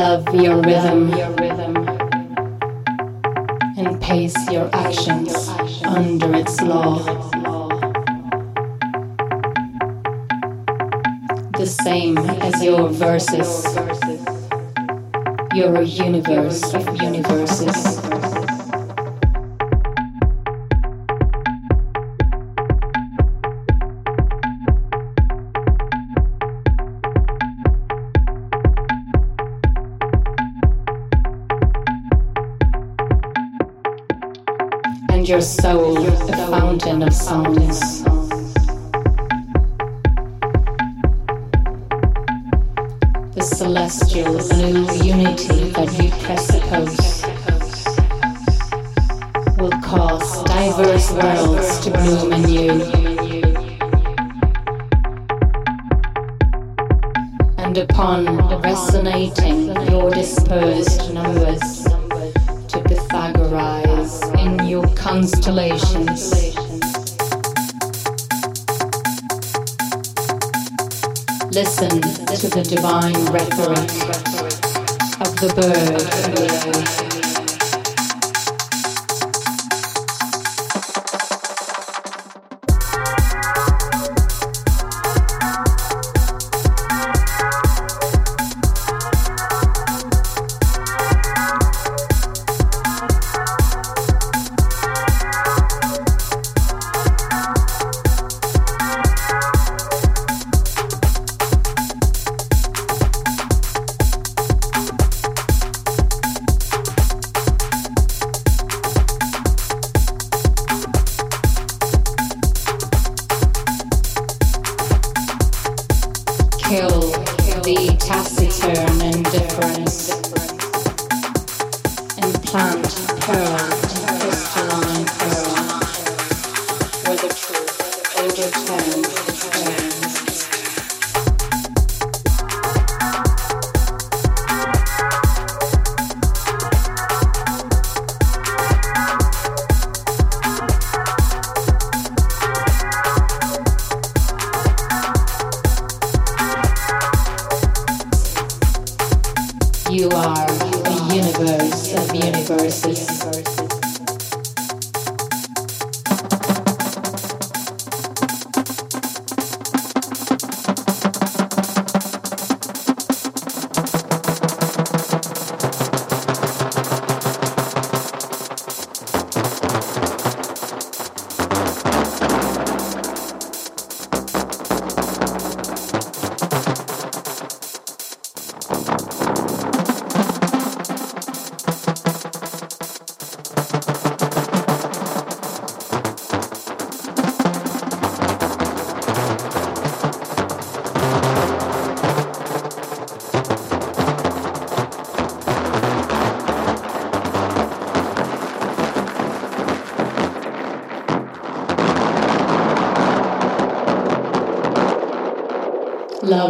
Love your rhythm and pace your actions under its law. The same as your verses. You're a universe of universes. Your soul kill the taciturn indifference and plant pearl crystalline pearl where the truth overturns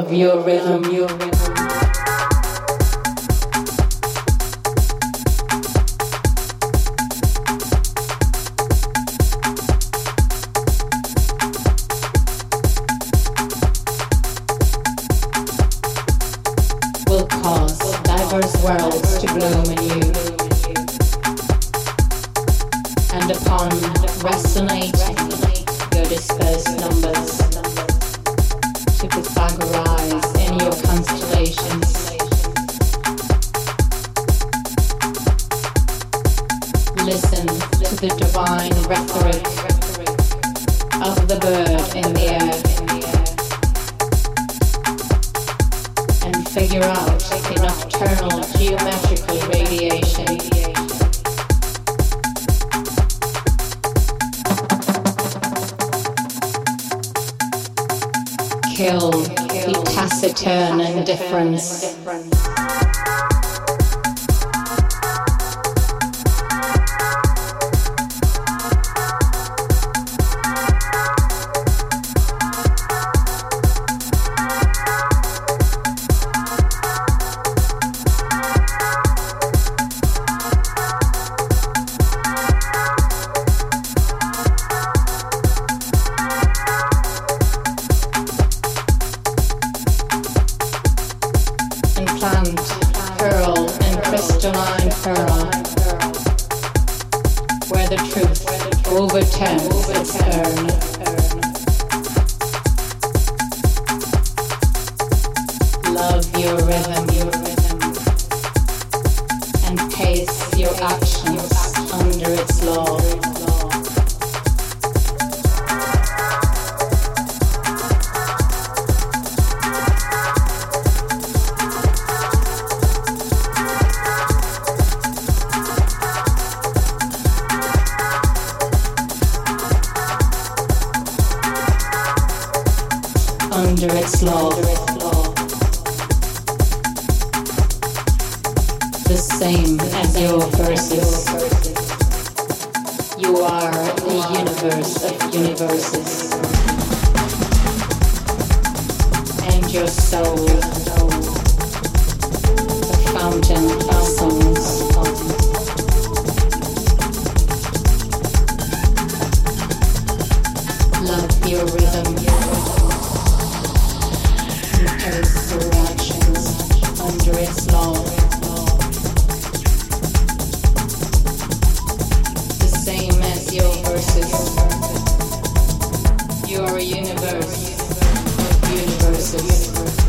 Love your rhythm, your rhythm. Of the bird in the air and figure out the nocturnal geometrical radiation. Kill the taciturn indifference. As your verses. You are a universe of universes.